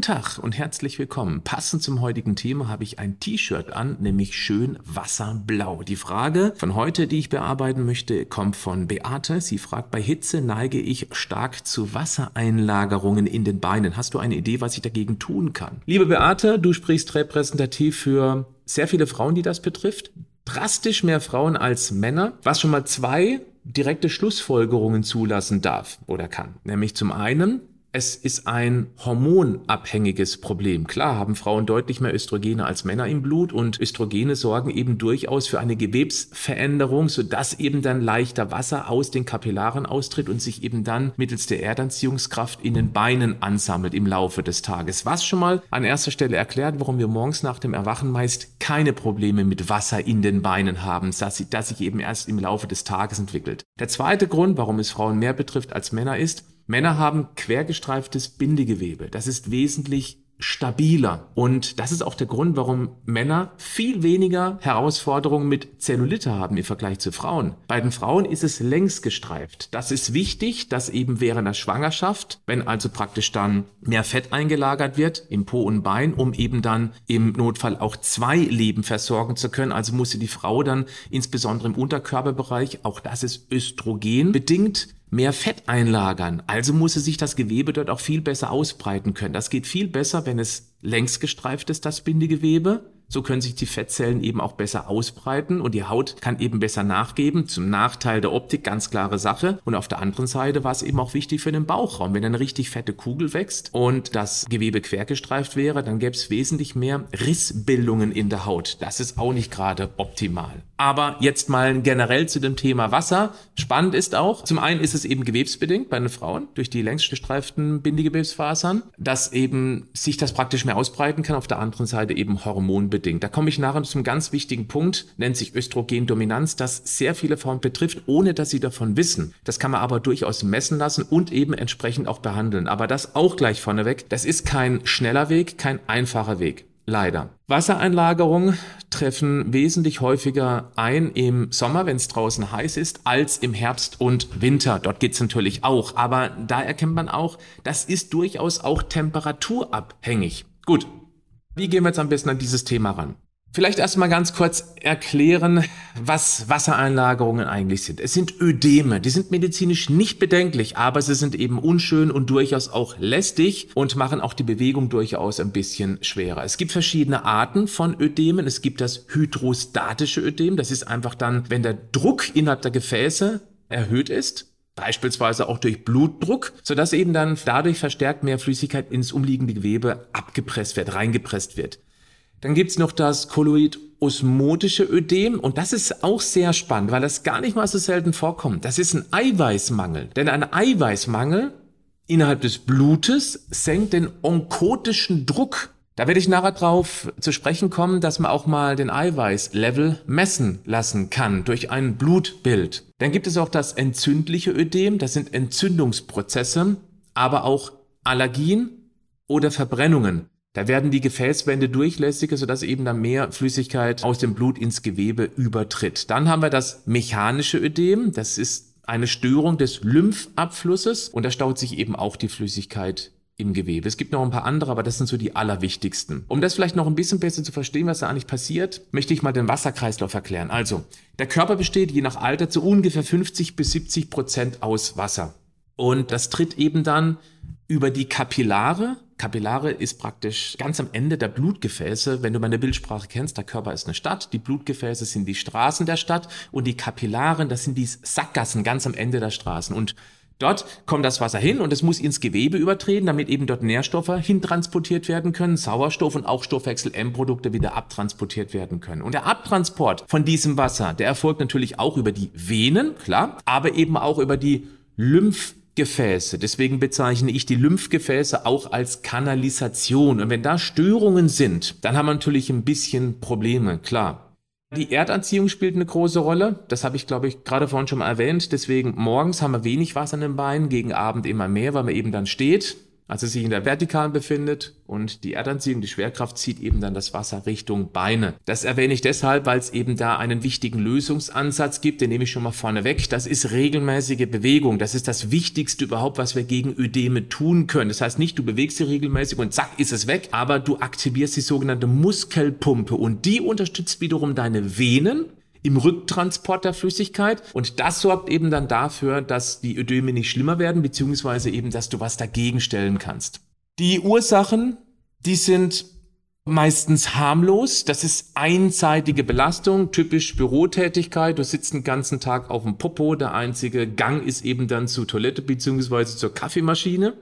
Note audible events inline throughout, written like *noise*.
Guten Tag und herzlich willkommen. Passend zum heutigen Thema habe ich ein T-Shirt an, nämlich schön wasserblau. Die Frage von heute, die ich bearbeiten möchte, kommt von Beate. Sie fragt, bei Hitze neige ich stark zu Wassereinlagerungen in den Beinen. Hast du eine Idee, was ich dagegen tun kann? Liebe Beate, du sprichst repräsentativ für sehr viele Frauen, die das betrifft. Drastisch mehr Frauen als Männer, was schon mal zwei direkte Schlussfolgerungen zulassen darf oder kann. Nämlich zum einen, es ist ein hormonabhängiges Problem. Klar haben Frauen deutlich mehr Östrogene als Männer im Blut und Östrogene sorgen eben durchaus für eine Gewebsveränderung, sodass eben dann leichter Wasser aus den Kapillaren austritt und sich eben dann mittels der Erdanziehungskraft in den Beinen ansammelt im Laufe des Tages. Was schon mal an erster Stelle erklärt, warum wir morgens nach dem Erwachen meist keine Probleme mit Wasser in den Beinen haben, dass, das sich eben erst im Laufe des Tages entwickelt. Der zweite Grund, warum es Frauen mehr betrifft als Männer ist, Männer haben quergestreiftes Bindegewebe. Das ist wesentlich stabiler. Und das ist auch der Grund, warum Männer viel weniger Herausforderungen mit Zellulite haben im Vergleich zu Frauen. Bei den Frauen ist es längs gestreift. Das ist wichtig, dass eben während der Schwangerschaft, wenn also praktisch dann mehr Fett eingelagert wird im Po und Bein, um eben dann im Notfall auch zwei Leben versorgen zu können. Also musste die Frau dann insbesondere im Unterkörperbereich, auch das ist Östrogen bedingt, mehr Fett einlagern. Also muss sich das Gewebe dort auch viel besser ausbreiten können. Das geht viel besser, wenn es längs gestreift ist, das Bindegewebe. So können sich die Fettzellen eben auch besser ausbreiten und die Haut kann eben besser nachgeben. Zum Nachteil der Optik, ganz klare Sache. Und auf der anderen Seite war es eben auch wichtig für den Bauchraum. Wenn eine richtig fette Kugel wächst und das Gewebe quergestreift wäre, dann gäbe es wesentlich mehr Rissbildungen in der Haut. Das ist auch nicht gerade optimal. Aber jetzt mal generell zu dem Thema Wasser. Spannend ist auch, zum einen ist es eben gewebsbedingt bei den Frauen durch die längs gestreiften Bindegewebsfasern, dass eben sich das praktisch mehr ausbreiten kann. Auf der anderen Seite eben hormonbedingt. Da komme ich nachher zum ganz wichtigen Punkt, nennt sich Östrogendominanz, das sehr viele Frauen betrifft, ohne dass sie davon wissen. Das kann man aber durchaus messen lassen und eben entsprechend auch behandeln. Aber das auch gleich vorneweg. Das ist kein schneller Weg, kein einfacher Weg. Leider. Wassereinlagerungen treffen wesentlich häufiger ein im Sommer, wenn es draußen heiß ist, als im Herbst und Winter. Dort geht's natürlich auch. Aber da erkennt man auch, das ist durchaus auch temperaturabhängig. Gut. Wie gehen wir jetzt am besten an dieses Thema ran? Vielleicht erstmal ganz kurz erklären, was Wassereinlagerungen eigentlich sind. Es sind Ödeme, die sind medizinisch nicht bedenklich, aber sie sind eben unschön und durchaus auch lästig und machen auch die Bewegung durchaus ein bisschen schwerer. Es gibt verschiedene Arten von Ödemen. Es gibt das hydrostatische Ödem, das ist einfach dann, wenn der Druck innerhalb der Gefäße erhöht ist, beispielsweise auch durch Blutdruck, sodass eben dann dadurch verstärkt mehr Flüssigkeit ins umliegende Gewebe abgepresst wird, reingepresst wird. Dann gibt's noch das Kolloid-osmotische Ödem und das ist auch sehr spannend, weil das gar nicht mal so selten vorkommt. Das ist ein Eiweißmangel. Denn ein Eiweißmangel innerhalb des Blutes senkt den onkotischen Druck. Da werde ich nachher drauf zu sprechen kommen, dass man auch mal den Eiweißlevel messen lassen kann durch ein Blutbild. Dann gibt es auch das entzündliche Ödem, das sind Entzündungsprozesse, aber auch Allergien oder Verbrennungen. Da werden die Gefäßwände durchlässiger, sodass eben dann mehr Flüssigkeit aus dem Blut ins Gewebe übertritt. Dann haben wir das mechanische Ödem. Das ist eine Störung des Lymphabflusses und da staut sich eben auch die Flüssigkeit im Gewebe. Es gibt noch ein paar andere, aber das sind so die allerwichtigsten. Um das vielleicht noch ein bisschen besser zu verstehen, was da eigentlich passiert, möchte ich mal den Wasserkreislauf erklären. Also, der Körper besteht je nach Alter zu ungefähr 50 bis 70 Prozent aus Wasser. Und das tritt eben dann über die Kapillare Kapillare ist praktisch ganz am Ende der Blutgefäße. Wenn du meine Bildsprache kennst, der Körper ist eine Stadt, die Blutgefäße sind die Straßen der Stadt und die Kapillaren, das sind die Sackgassen ganz am Ende der Straßen. Und Dort kommt das Wasser hin und es muss ins Gewebe übertreten, damit eben dort Nährstoffe hintransportiert werden können, Sauerstoff und auch Stoffwechsel-M-Produkte wieder abtransportiert werden können. Und der Abtransport von diesem Wasser, der erfolgt natürlich auch über die Venen, klar, aber eben auch über die Lymph Lymphgefäße. Deswegen bezeichne ich die Lymphgefäße auch als Kanalisation. Und wenn da Störungen sind, dann haben wir natürlich ein bisschen Probleme, klar. Die Erdanziehung spielt eine große Rolle. Das habe ich, glaube ich, gerade vorhin schon mal erwähnt. Deswegen morgens haben wir wenig Wasser in den Beinen, gegen Abend immer mehr, weil man eben dann steht also sich in der Vertikalen befindet und die Erdanziehung, die Schwerkraft zieht eben dann das Wasser Richtung Beine. Das erwähne ich deshalb, weil es eben da einen wichtigen Lösungsansatz gibt, den nehme ich schon mal vorne weg. Das ist regelmäßige Bewegung. Das ist das Wichtigste überhaupt, was wir gegen Ödeme tun können. Das heißt nicht, du bewegst sie regelmäßig und zack ist es weg, aber du aktivierst die sogenannte Muskelpumpe und die unterstützt wiederum deine Venen im Rücktransport der Flüssigkeit. Und das sorgt eben dann dafür, dass die Ödeme nicht schlimmer werden, beziehungsweise eben, dass du was dagegen stellen kannst. Die Ursachen, die sind meistens harmlos. Das ist einseitige Belastung, typisch Bürotätigkeit. Du sitzt den ganzen Tag auf dem Popo. Der einzige Gang ist eben dann zur Toilette beziehungsweise zur Kaffeemaschine.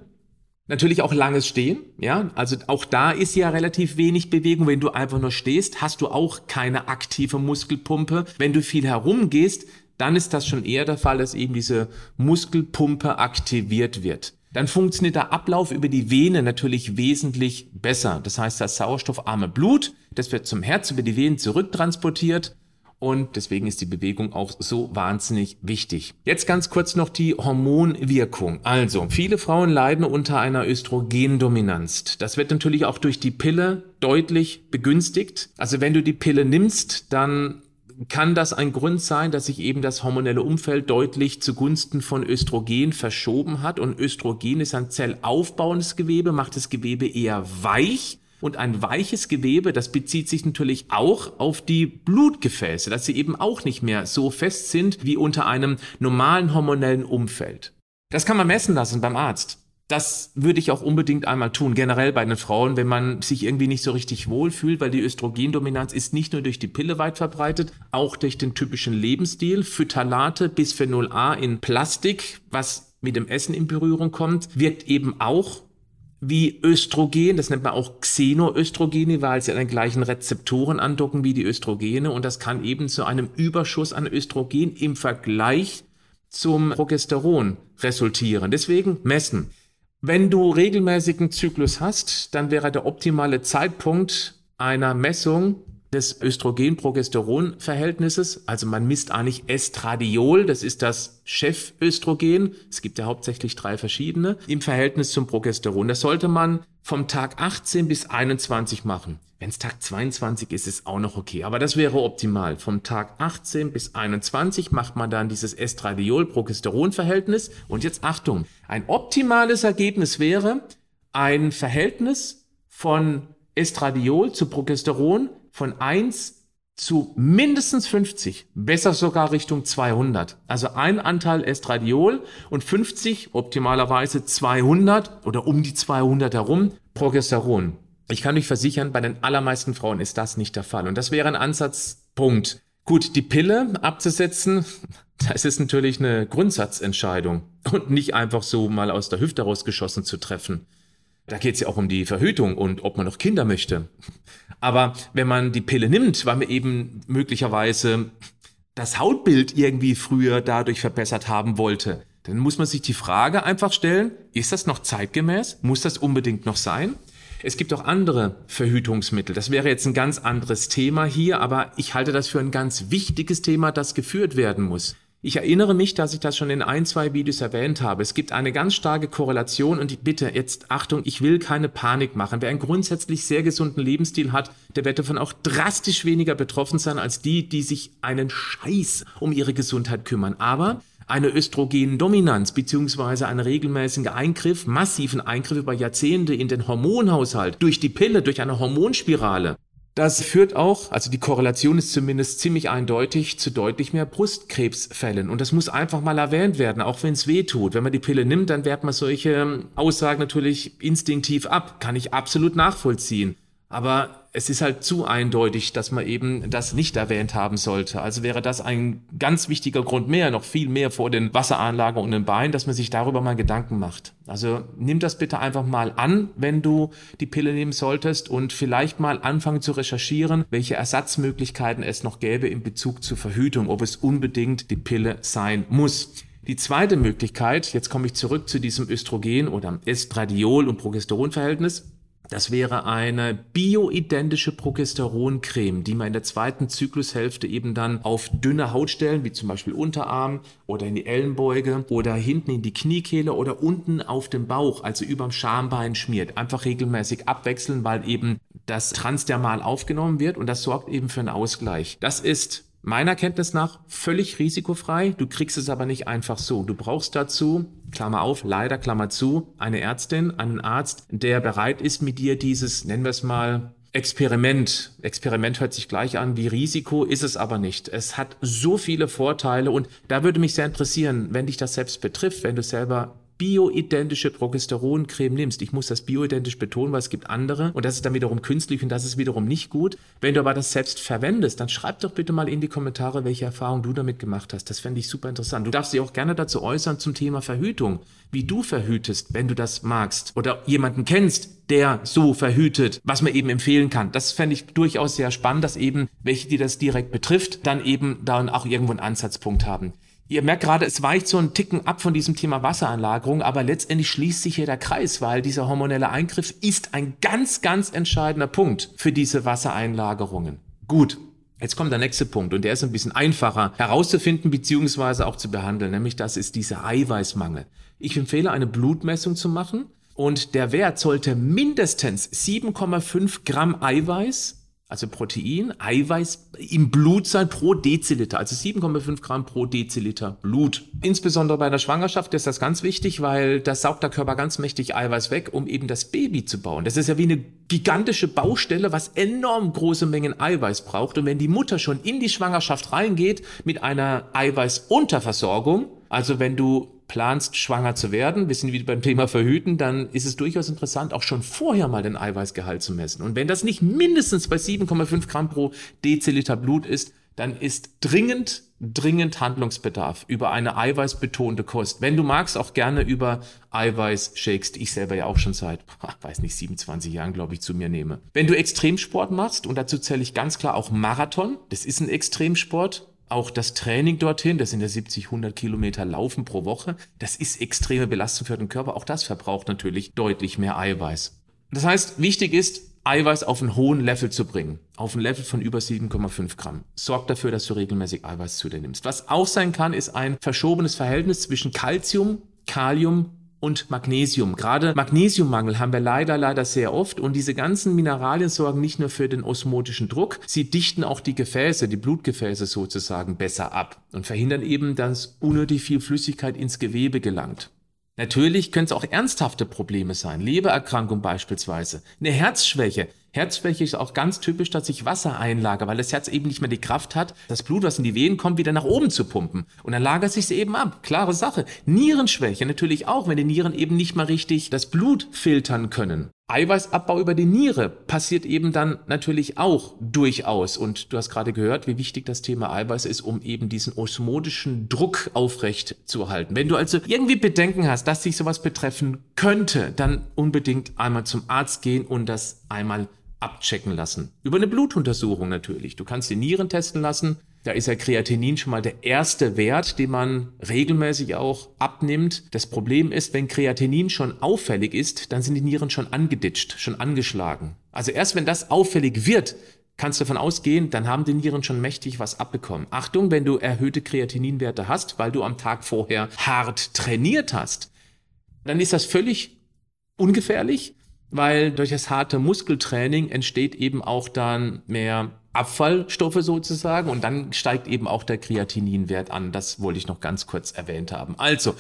Natürlich auch langes Stehen, ja. Also auch da ist ja relativ wenig Bewegung. Wenn du einfach nur stehst, hast du auch keine aktive Muskelpumpe. Wenn du viel herumgehst, dann ist das schon eher der Fall, dass eben diese Muskelpumpe aktiviert wird. Dann funktioniert der Ablauf über die Vene natürlich wesentlich besser. Das heißt, das sauerstoffarme Blut, das wird zum Herz über die Venen zurücktransportiert und deswegen ist die Bewegung auch so wahnsinnig wichtig. Jetzt ganz kurz noch die Hormonwirkung. Also, viele Frauen leiden unter einer Östrogendominanz. Das wird natürlich auch durch die Pille deutlich begünstigt. Also, wenn du die Pille nimmst, dann kann das ein Grund sein, dass sich eben das hormonelle Umfeld deutlich zugunsten von Östrogen verschoben hat. Und Östrogen ist ein zellaufbauendes Gewebe, macht das Gewebe eher weich und ein weiches Gewebe, das bezieht sich natürlich auch auf die Blutgefäße, dass sie eben auch nicht mehr so fest sind wie unter einem normalen hormonellen Umfeld. Das kann man messen lassen beim Arzt. Das würde ich auch unbedingt einmal tun, generell bei den Frauen, wenn man sich irgendwie nicht so richtig wohlfühlt, weil die Östrogendominanz ist nicht nur durch die Pille weit verbreitet, auch durch den typischen Lebensstil, Phthalate, Bisphenol A in Plastik, was mit dem Essen in Berührung kommt, wirkt eben auch wie Östrogen, das nennt man auch Xenoöstrogene, weil sie an den gleichen Rezeptoren andocken wie die Östrogene und das kann eben zu einem Überschuss an Östrogen im Vergleich zum Progesteron resultieren. Deswegen messen. Wenn du regelmäßigen Zyklus hast, dann wäre der optimale Zeitpunkt einer Messung des Östrogen-Progesteron-Verhältnisses. Also man misst eigentlich Estradiol, das ist das Cheföstrogen. Es gibt ja hauptsächlich drei verschiedene im Verhältnis zum Progesteron. Das sollte man vom Tag 18 bis 21 machen. Wenn es Tag 22 ist, ist auch noch okay. Aber das wäre optimal. Vom Tag 18 bis 21 macht man dann dieses Estradiol-Progesteron-Verhältnis. Und jetzt Achtung. Ein optimales Ergebnis wäre ein Verhältnis von Estradiol zu Progesteron von 1 zu mindestens 50, besser sogar Richtung 200. Also ein Anteil Estradiol und 50, optimalerweise 200 oder um die 200 herum Progesteron. Ich kann euch versichern, bei den allermeisten Frauen ist das nicht der Fall. Und das wäre ein Ansatzpunkt. Gut, die Pille abzusetzen, *laughs* das ist natürlich eine Grundsatzentscheidung und nicht einfach so mal aus der Hüfte rausgeschossen zu treffen. Da geht es ja auch um die Verhütung und ob man noch Kinder möchte. Aber wenn man die Pille nimmt, weil man eben möglicherweise das Hautbild irgendwie früher dadurch verbessert haben wollte, dann muss man sich die Frage einfach stellen, ist das noch zeitgemäß? Muss das unbedingt noch sein? Es gibt auch andere Verhütungsmittel. Das wäre jetzt ein ganz anderes Thema hier, aber ich halte das für ein ganz wichtiges Thema, das geführt werden muss. Ich erinnere mich, dass ich das schon in ein, zwei Videos erwähnt habe. Es gibt eine ganz starke Korrelation und bitte jetzt Achtung, ich will keine Panik machen. Wer einen grundsätzlich sehr gesunden Lebensstil hat, der wird davon auch drastisch weniger betroffen sein als die, die sich einen Scheiß um ihre Gesundheit kümmern. Aber eine Östrogendominanz beziehungsweise ein regelmäßiger Eingriff, massiven Eingriff über Jahrzehnte in den Hormonhaushalt durch die Pille, durch eine Hormonspirale, das führt auch, also die Korrelation ist zumindest ziemlich eindeutig, zu deutlich mehr Brustkrebsfällen. Und das muss einfach mal erwähnt werden, auch wenn es weh tut. Wenn man die Pille nimmt, dann wehrt man solche ähm, Aussagen natürlich instinktiv ab. Kann ich absolut nachvollziehen. Aber es ist halt zu eindeutig, dass man eben das nicht erwähnt haben sollte. Also wäre das ein ganz wichtiger Grund mehr, noch viel mehr vor den Wasseranlagen und den Beinen, dass man sich darüber mal Gedanken macht. Also nimm das bitte einfach mal an, wenn du die Pille nehmen solltest und vielleicht mal anfangen zu recherchieren, welche Ersatzmöglichkeiten es noch gäbe in Bezug zur Verhütung, ob es unbedingt die Pille sein muss. Die zweite Möglichkeit, jetzt komme ich zurück zu diesem Östrogen oder Estradiol- und Progesteronverhältnis, Das wäre eine bioidentische Progesteroncreme, die man in der zweiten Zyklushälfte eben dann auf dünne Hautstellen, wie zum Beispiel Unterarm oder in die Ellenbeuge oder hinten in die Kniekehle oder unten auf dem Bauch, also überm Schambein schmiert. Einfach regelmäßig abwechseln, weil eben das transdermal aufgenommen wird und das sorgt eben für einen Ausgleich. Das ist meiner Kenntnis nach völlig risikofrei. Du kriegst es aber nicht einfach so. Du brauchst dazu, Klammer auf, leider Klammer zu, eine Ärztin, einen Arzt, der bereit ist, mit dir dieses, nennen wir es mal, Experiment. Experiment hört sich gleich an wie Risiko, ist es aber nicht. Es hat so viele Vorteile und da würde mich sehr interessieren, wenn dich das selbst betrifft, wenn du selber bioidentische Progesteroncreme nimmst, ich muss das bioidentisch betonen, weil es gibt andere und das ist dann wiederum künstlich und das ist wiederum nicht gut. Wenn du aber das selbst verwendest, dann schreib doch bitte mal in die Kommentare, welche Erfahrung du damit gemacht hast. Das fände ich super interessant. Du darfst dich auch gerne dazu äußern zum Thema Verhütung, wie du verhütest, wenn du das magst oder jemanden kennst, der so verhütet, was man eben empfehlen kann. Das fände ich durchaus sehr spannend, dass eben welche, die das direkt betrifft, dann eben dann auch irgendwo einen Ansatzpunkt haben. Ihr merkt gerade, es weicht so ein Ticken ab von diesem Thema Wasseranlagerung, aber letztendlich schließt sich hier der Kreis, weil dieser hormonelle Eingriff ist ein ganz, ganz entscheidender Punkt für diese Wassereinlagerungen. Gut. Jetzt kommt der nächste Punkt und der ist ein bisschen einfacher herauszufinden beziehungsweise auch zu behandeln, nämlich das ist dieser Eiweißmangel. Ich empfehle eine Blutmessung zu machen und der Wert sollte mindestens 7,5 Gramm Eiweiß also Protein, Eiweiß im Blut sein pro Deziliter, also 7,5 Gramm pro Deziliter Blut. Insbesondere bei der Schwangerschaft ist das ganz wichtig, weil das saugt der Körper ganz mächtig Eiweiß weg, um eben das Baby zu bauen. Das ist ja wie eine gigantische Baustelle, was enorm große Mengen Eiweiß braucht. Und wenn die Mutter schon in die Schwangerschaft reingeht mit einer Eiweißunterversorgung, also wenn du planst, schwanger zu werden, wir sind wieder beim Thema Verhüten, dann ist es durchaus interessant, auch schon vorher mal den Eiweißgehalt zu messen. Und wenn das nicht mindestens bei 7,5 Gramm pro Deziliter Blut ist, dann ist dringend, dringend Handlungsbedarf über eine eiweißbetonte Kost. Wenn du magst, auch gerne über Eiweiß-Shakes, die ich selber ja auch schon seit, weiß nicht, 27 Jahren, glaube ich, zu mir nehme. Wenn du Extremsport machst, und dazu zähle ich ganz klar auch Marathon, das ist ein Extremsport, auch das Training dorthin, das sind ja 70, 100 Kilometer Laufen pro Woche, das ist extreme Belastung für den Körper. Auch das verbraucht natürlich deutlich mehr Eiweiß. Das heißt, wichtig ist, Eiweiß auf einen hohen Level zu bringen. Auf ein Level von über 7,5 Gramm. Sorgt dafür, dass du regelmäßig Eiweiß zu dir nimmst. Was auch sein kann, ist ein verschobenes Verhältnis zwischen Calcium, Kalium und Magnesium. Gerade Magnesiummangel haben wir leider, leider sehr oft und diese ganzen Mineralien sorgen nicht nur für den osmotischen Druck, sie dichten auch die Gefäße, die Blutgefäße sozusagen besser ab und verhindern eben, dass unnötig viel Flüssigkeit ins Gewebe gelangt. Natürlich können es auch ernsthafte Probleme sein, Lebererkrankung beispielsweise, eine Herzschwäche. Herzschwäche ist auch ganz typisch, dass sich Wasser einlagert, weil das Herz eben nicht mehr die Kraft hat, das Blut, was in die Venen kommt, wieder nach oben zu pumpen. Und dann lagert sich eben ab. Klare Sache. Nierenschwäche natürlich auch, wenn die Nieren eben nicht mal richtig das Blut filtern können. Eiweißabbau über die Niere passiert eben dann natürlich auch durchaus. Und du hast gerade gehört, wie wichtig das Thema Eiweiß ist, um eben diesen osmotischen Druck aufrecht zu erhalten. Wenn du also irgendwie Bedenken hast, dass dich sowas betreffen könnte, dann unbedingt einmal zum Arzt gehen und das einmal abchecken lassen. Über eine Blutuntersuchung natürlich. Du kannst die Nieren testen lassen. Da ist ja Kreatinin schon mal der erste Wert, den man regelmäßig auch abnimmt. Das Problem ist, wenn Kreatinin schon auffällig ist, dann sind die Nieren schon angeditscht, schon angeschlagen. Also erst wenn das auffällig wird, kannst du davon ausgehen, dann haben die Nieren schon mächtig was abbekommen. Achtung, wenn du erhöhte Kreatininwerte hast, weil du am Tag vorher hart trainiert hast, dann ist das völlig ungefährlich weil durch das harte Muskeltraining entsteht eben auch dann mehr Abfallstoffe sozusagen und dann steigt eben auch der Kreatininwert an. Das wollte ich noch ganz kurz erwähnt haben. Also,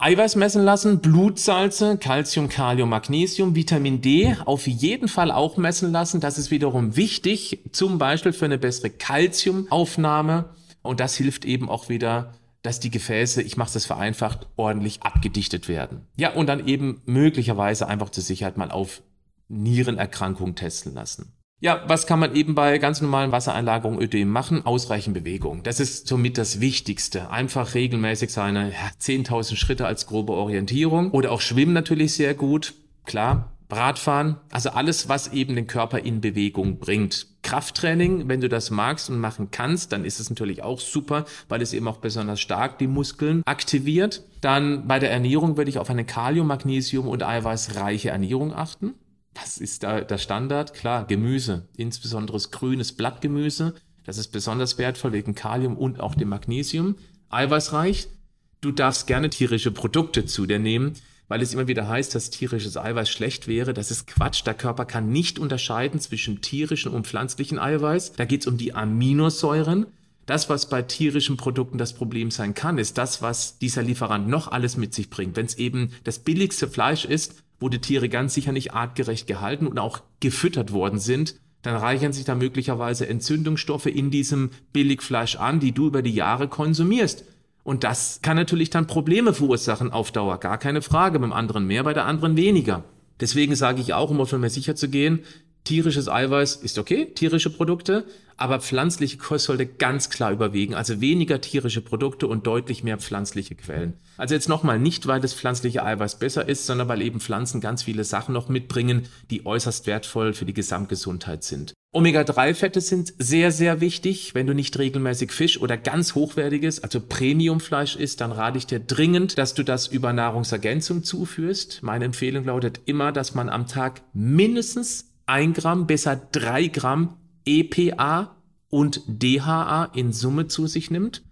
Eiweiß messen lassen, Blutsalze, Calcium, Kalium, Magnesium, Vitamin D auf jeden Fall auch messen lassen. Das ist wiederum wichtig, zum Beispiel für eine bessere Calciumaufnahme. Und das hilft eben auch wieder dass die Gefäße, ich mache das vereinfacht, ordentlich abgedichtet werden. Ja, und dann eben möglicherweise einfach zur Sicherheit mal auf Nierenerkrankungen testen lassen. Ja, was kann man eben bei ganz normalen Wassereinlagerungen Ödem machen? Ausreichend Bewegung. Das ist somit das Wichtigste. Einfach regelmäßig seine ja, 10.000 Schritte als grobe Orientierung oder auch Schwimmen natürlich sehr gut. Klar, Radfahren, also alles, was eben den Körper in Bewegung bringt. Krafttraining, wenn du das magst und machen kannst, dann ist es natürlich auch super, weil es eben auch besonders stark die Muskeln aktiviert. Dann bei der Ernährung würde ich auf eine Kalium, Magnesium und eiweißreiche Ernährung achten. Das ist da der Standard. Klar, Gemüse, insbesondere grünes Blattgemüse. Das ist besonders wertvoll wegen Kalium und auch dem Magnesium. Eiweißreich. Du darfst gerne tierische Produkte zu dir nehmen, weil es immer wieder heißt, dass tierisches Eiweiß schlecht wäre. Das ist Quatsch. Der Körper kann nicht unterscheiden zwischen tierischen und pflanzlichen Eiweiß. Da geht es um die Aminosäuren. Das, was bei tierischen Produkten das Problem sein kann, ist das, was dieser Lieferant noch alles mit sich bringt. Wenn es eben das billigste Fleisch ist, wo die Tiere ganz sicher nicht artgerecht gehalten und auch gefüttert worden sind, dann reichern sich da möglicherweise Entzündungsstoffe in diesem Billigfleisch an, die du über die Jahre konsumierst. Und das kann natürlich dann Probleme verursachen auf Dauer. Gar keine Frage. Beim anderen mehr, bei der anderen weniger. Deswegen sage ich auch, um auf Nummer sicher zu gehen, Tierisches Eiweiß ist okay, tierische Produkte, aber pflanzliche Kost sollte ganz klar überwiegen. Also weniger tierische Produkte und deutlich mehr pflanzliche Quellen. Also jetzt nochmal nicht, weil das pflanzliche Eiweiß besser ist, sondern weil eben Pflanzen ganz viele Sachen noch mitbringen, die äußerst wertvoll für die Gesamtgesundheit sind. Omega-3-Fette sind sehr, sehr wichtig. Wenn du nicht regelmäßig Fisch oder ganz hochwertiges, also Premiumfleisch isst, dann rate ich dir dringend, dass du das über Nahrungsergänzung zuführst. Meine Empfehlung lautet immer, dass man am Tag mindestens 1 Gramm, besser 3 Gramm EPA und DHA in Summe zu sich nimmt.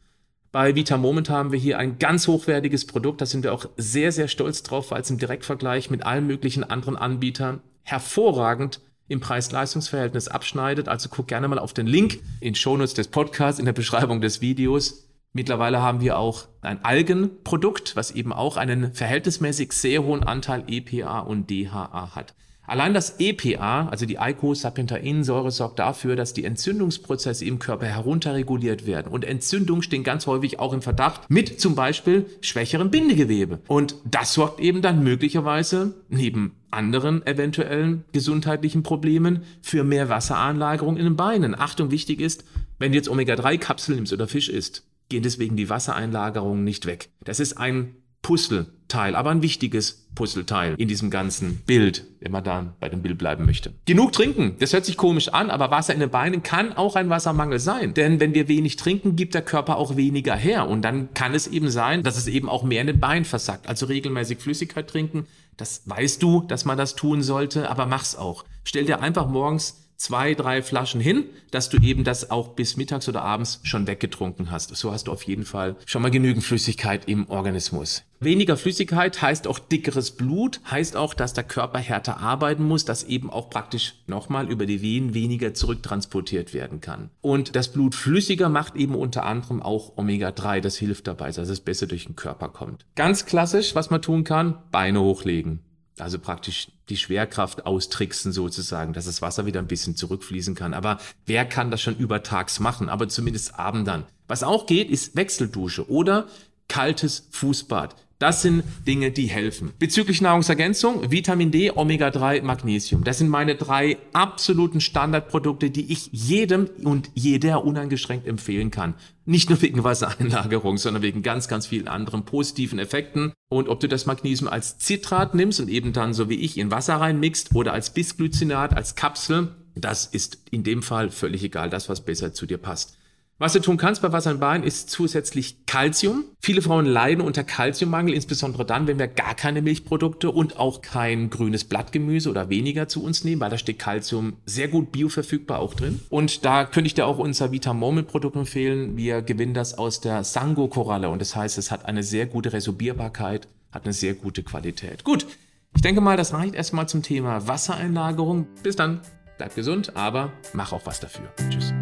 Bei Vitamoment haben wir hier ein ganz hochwertiges Produkt. Da sind wir auch sehr, sehr stolz drauf, weil es im Direktvergleich mit allen möglichen anderen Anbietern hervorragend im Preis-Leistungs-Verhältnis abschneidet. Also guck gerne mal auf den Link in Shownotes des Podcasts, in der Beschreibung des Videos. Mittlerweile haben wir auch ein Algenprodukt, was eben auch einen verhältnismäßig sehr hohen Anteil EPA und DHA hat. Allein das EPA, also die Eicosapentaensäure, sorgt dafür, dass die Entzündungsprozesse im Körper herunterreguliert werden. Und Entzündungen stehen ganz häufig auch im Verdacht mit zum Beispiel schwächeren Bindegewebe. Und das sorgt eben dann möglicherweise neben anderen eventuellen gesundheitlichen Problemen für mehr Wasseranlagerung in den Beinen. Achtung, wichtig ist, wenn du jetzt Omega-3-Kapseln nimmst oder Fisch isst, gehen deswegen die Wassereinlagerungen nicht weg. Das ist ein Puzzleteil, aber ein wichtiges Puzzleteil in diesem ganzen Bild, wenn man da bei dem Bild bleiben möchte. Genug trinken, das hört sich komisch an, aber Wasser in den Beinen kann auch ein Wassermangel sein. Denn wenn wir wenig trinken, gibt der Körper auch weniger her. Und dann kann es eben sein, dass es eben auch mehr in den Beinen versackt. Also regelmäßig Flüssigkeit trinken, das weißt du, dass man das tun sollte, aber mach's auch. Stell dir einfach morgens zwei, drei Flaschen hin, dass du eben das auch bis mittags oder abends schon weggetrunken hast. So hast du auf jeden Fall schon mal genügend Flüssigkeit im Organismus. Weniger Flüssigkeit heißt auch dickeres Blut, heißt auch, dass der Körper härter arbeiten muss, dass eben auch praktisch nochmal über die Venen weniger zurücktransportiert werden kann. Und das Blut flüssiger macht eben unter anderem auch Omega-3, das hilft dabei, dass es besser durch den Körper kommt. Ganz klassisch, was man tun kann, Beine hochlegen. Also praktisch die Schwerkraft austricksen sozusagen, dass das Wasser wieder ein bisschen zurückfließen kann. Aber wer kann das schon übertags machen? Aber zumindest abend dann. Was auch geht, ist Wechseldusche oder kaltes Fußbad. Das sind Dinge, die helfen. Bezüglich Nahrungsergänzung, Vitamin D, Omega-3, Magnesium. Das sind meine drei absoluten Standardprodukte, die ich jedem und jeder uneingeschränkt empfehlen kann. Nicht nur wegen Wassereinlagerung, sondern wegen ganz, ganz vielen anderen positiven Effekten. Und ob du das Magnesium als Zitrat nimmst und eben dann so wie ich in Wasser reinmixt oder als Bisglycinat, als Kapsel, das ist in dem Fall völlig egal, das was besser zu dir passt. Was du tun kannst bei Wasser in Bein ist zusätzlich Kalzium. Viele Frauen leiden unter Kalziummangel, insbesondere dann, wenn wir gar keine Milchprodukte und auch kein grünes Blattgemüse oder weniger zu uns nehmen, weil da steht Kalzium sehr gut bioverfügbar auch drin. Und da könnte ich dir auch unser Vita Moment Produkt empfehlen. Wir gewinnen das aus der Sango Koralle und das heißt, es hat eine sehr gute Resorbierbarkeit, hat eine sehr gute Qualität. Gut. Ich denke mal, das reicht erstmal zum Thema Wassereinlagerung. Bis dann. Bleib gesund, aber mach auch was dafür. Tschüss.